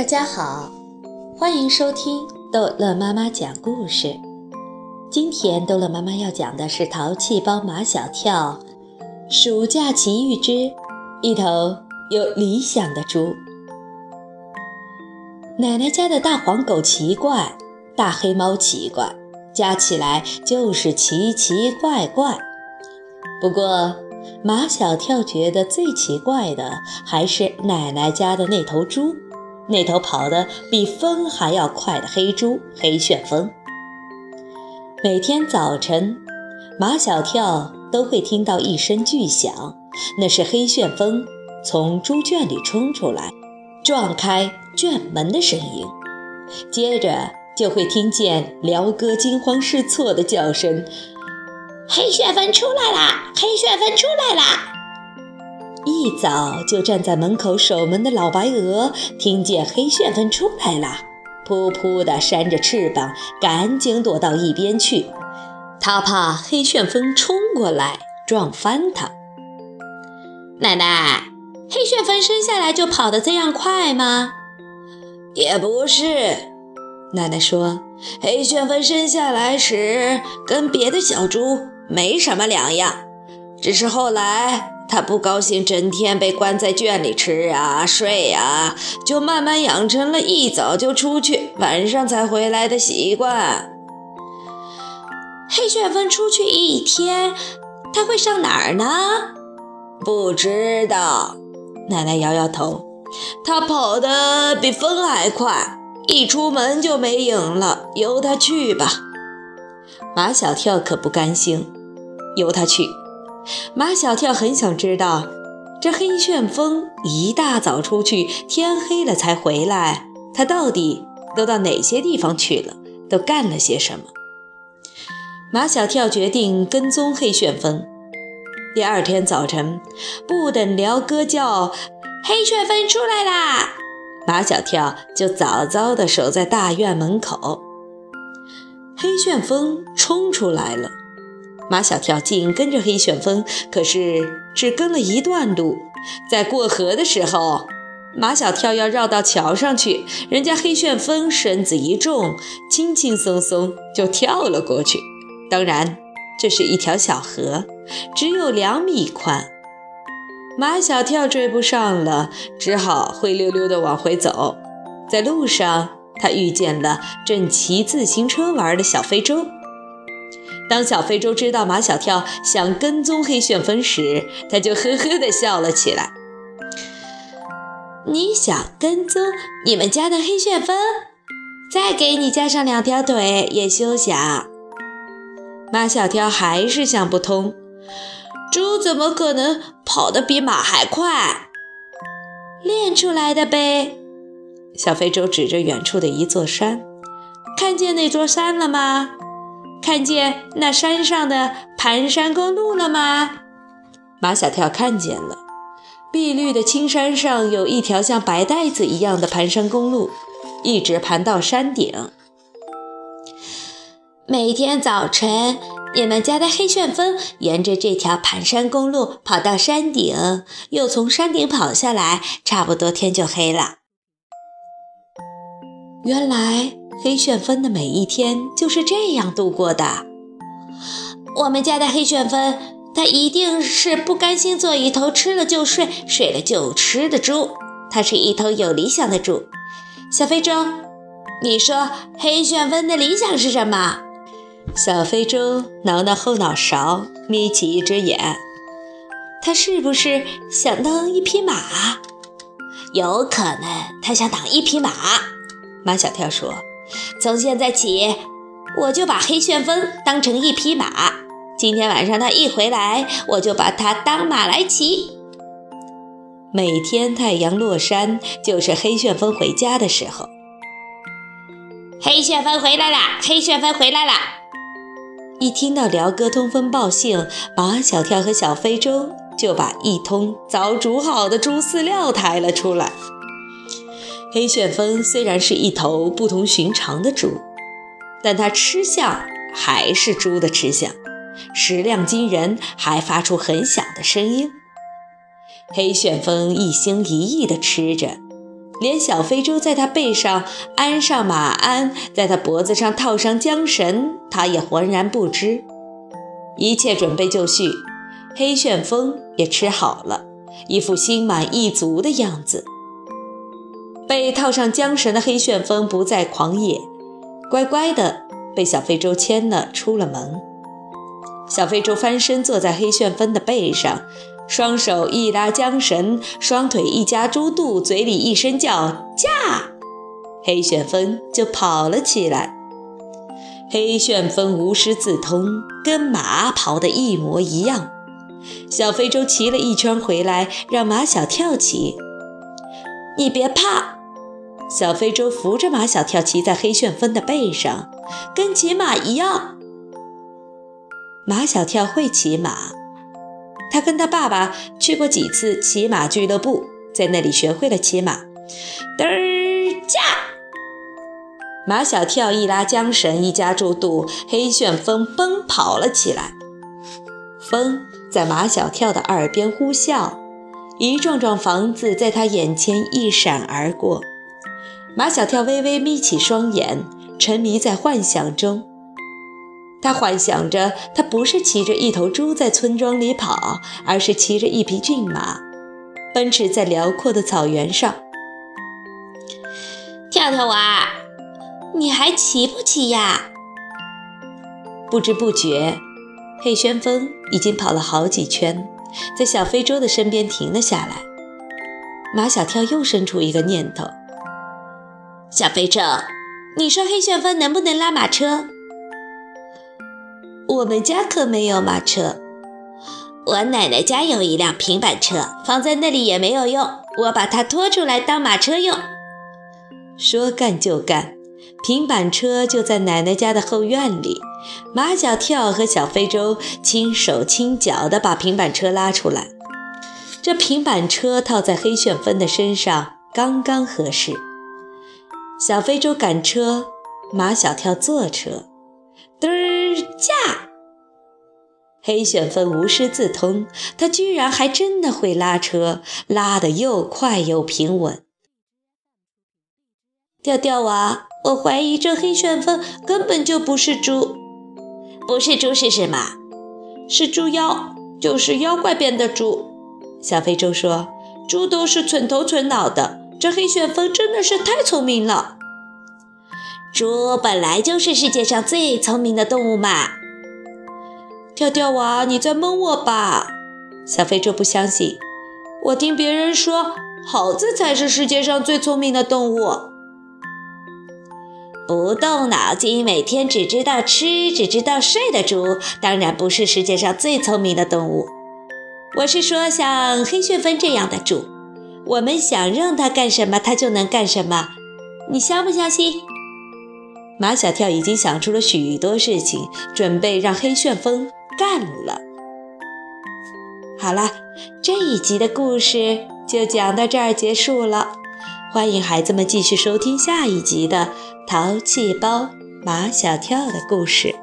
大家好，欢迎收听逗乐妈妈讲故事。今天逗乐妈妈要讲的是《淘气包马小跳》暑假奇遇之一头有理想的猪。奶奶家的大黄狗奇怪，大黑猫奇怪，加起来就是奇奇怪怪。不过，马小跳觉得最奇怪的还是奶奶家的那头猪，那头跑得比风还要快的黑猪黑旋风。每天早晨，马小跳都会听到一声巨响，那是黑旋风从猪圈里冲出来，撞开圈门的声音。接着就会听见辽哥惊慌失措的叫声。黑旋风出来啦！黑旋风出来啦！一早就站在门口守门的老白鹅听见黑旋风出来了，扑扑地扇着翅膀，赶紧躲到一边去。他怕黑旋风冲过来撞翻它。奶奶，黑旋风生下来就跑得这样快吗？也不是。奶奶说：“黑旋风生下来时跟别的小猪没什么两样，只是后来他不高兴，整天被关在圈里吃啊睡啊，就慢慢养成了一早就出去，晚上才回来的习惯。黑旋风出去一天，他会上哪儿呢？不知道。”奶奶摇摇头：“他跑得比风还快。”一出门就没影了，由他去吧。马小跳可不甘心，由他去。马小跳很想知道，这黑旋风一大早出去，天黑了才回来，他到底都到哪些地方去了，都干了些什么。马小跳决定跟踪黑旋风。第二天早晨，不等辽哥叫“黑旋风出来啦”。马小跳就早早地守在大院门口。黑旋风冲出来了，马小跳紧跟着黑旋风，可是只跟了一段路，在过河的时候，马小跳要绕到桥上去，人家黑旋风身子一重，轻轻松松就跳了过去。当然，这是一条小河，只有两米宽。马小跳追不上了，只好灰溜溜地往回走。在路上，他遇见了正骑自行车玩的小非洲。当小非洲知道马小跳想跟踪黑旋风时，他就呵呵地笑了起来。你想跟踪你们家的黑旋风？再给你加上两条腿也休想。马小跳还是想不通。猪怎么可能跑得比马还快？练出来的呗。小非洲指着远处的一座山，看见那座山了吗？看见那山上的盘山公路了吗？马小跳看见了，碧绿的青山上有一条像白带子一样的盘山公路，一直盘到山顶。每天早晨。你们家的黑旋风沿着这条盘山公路跑到山顶，又从山顶跑下来，差不多天就黑了。原来黑旋风的每一天就是这样度过的。我们家的黑旋风，它一定是不甘心做一头吃了就睡、睡了就吃的猪，它是一头有理想的猪。小非洲，你说黑旋风的理想是什么？小非洲挠挠后脑勺，眯起一只眼。他是不是想当一匹马？有可能，他想当一匹马。马小跳说：“从现在起，我就把黑旋风当成一匹马。今天晚上他一回来，我就把他当马来骑。每天太阳落山，就是黑旋风回家的时候。黑旋风回来啦！黑旋风回来啦！”一听到辽哥通风报信，马小跳和小非洲就把一通早煮好的猪饲料抬了出来。黑旋风虽然是一头不同寻常的猪，但它吃相还是猪的吃相，食量惊人，还发出很响的声音。黑旋风一心一意地吃着，连小非洲在他背上安上马鞍，在他脖子上套上缰绳，他也浑然不知。一切准备就绪，黑旋风也吃好了，一副心满意足的样子。被套上缰绳的黑旋风不再狂野，乖乖的被小非洲牵了出了门。小非洲翻身坐在黑旋风的背上。双手一拉缰绳，双腿一夹猪肚，嘴里一声叫“驾”，黑旋风就跑了起来。黑旋风无师自通，跟马跑得一模一样。小非洲骑了一圈回来，让马小跳骑。你别怕，小非洲扶着马小跳骑在黑旋风的背上，跟骑马一样。马小跳会骑马。他跟他爸爸去过几次骑马俱乐部，在那里学会了骑马。嘚儿驾！马小跳一拉缰绳，一夹住肚，黑旋风奔跑了起来。风在马小跳的耳边呼啸，一幢幢房子在他眼前一闪而过。马小跳微微眯起双眼，沉迷在幻想中。他幻想着，他不是骑着一头猪在村庄里跑，而是骑着一匹骏马，奔驰在辽阔的草原上。跳跳娃，你还骑不骑呀？不知不觉，黑旋风已经跑了好几圈，在小非洲的身边停了下来。马小跳又生出一个念头：小非洲，你说黑旋风能不能拉马车？我们家可没有马车，我奶奶家有一辆平板车，放在那里也没有用，我把它拖出来当马车用。说干就干，平板车就在奶奶家的后院里。马小跳和小非洲轻手轻脚地把平板车拉出来，这平板车套在黑旋风的身上刚刚合适。小非洲赶车，马小跳坐车。嘚儿驾！黑旋风无师自通，他居然还真的会拉车，拉得又快又平稳。调调娃，我怀疑这黑旋风根本就不是猪，不是猪是什么？是猪妖，就是妖怪变的猪。小非洲说：“猪都是蠢头蠢脑的，这黑旋风真的是太聪明了。”猪本来就是世界上最聪明的动物嘛！跳跳娃，你在蒙我吧？小飞猪不相信。我听别人说，猴子才是世界上最聪明的动物。不动脑筋，每天只知道吃、只知道睡的猪，当然不是世界上最聪明的动物。我是说，像黑旋风这样的猪，我们想让它干什么，它就能干什么。你相不相信？马小跳已经想出了许多事情，准备让黑旋风干了。好了，这一集的故事就讲到这儿结束了。欢迎孩子们继续收听下一集的《淘气包马小跳》的故事。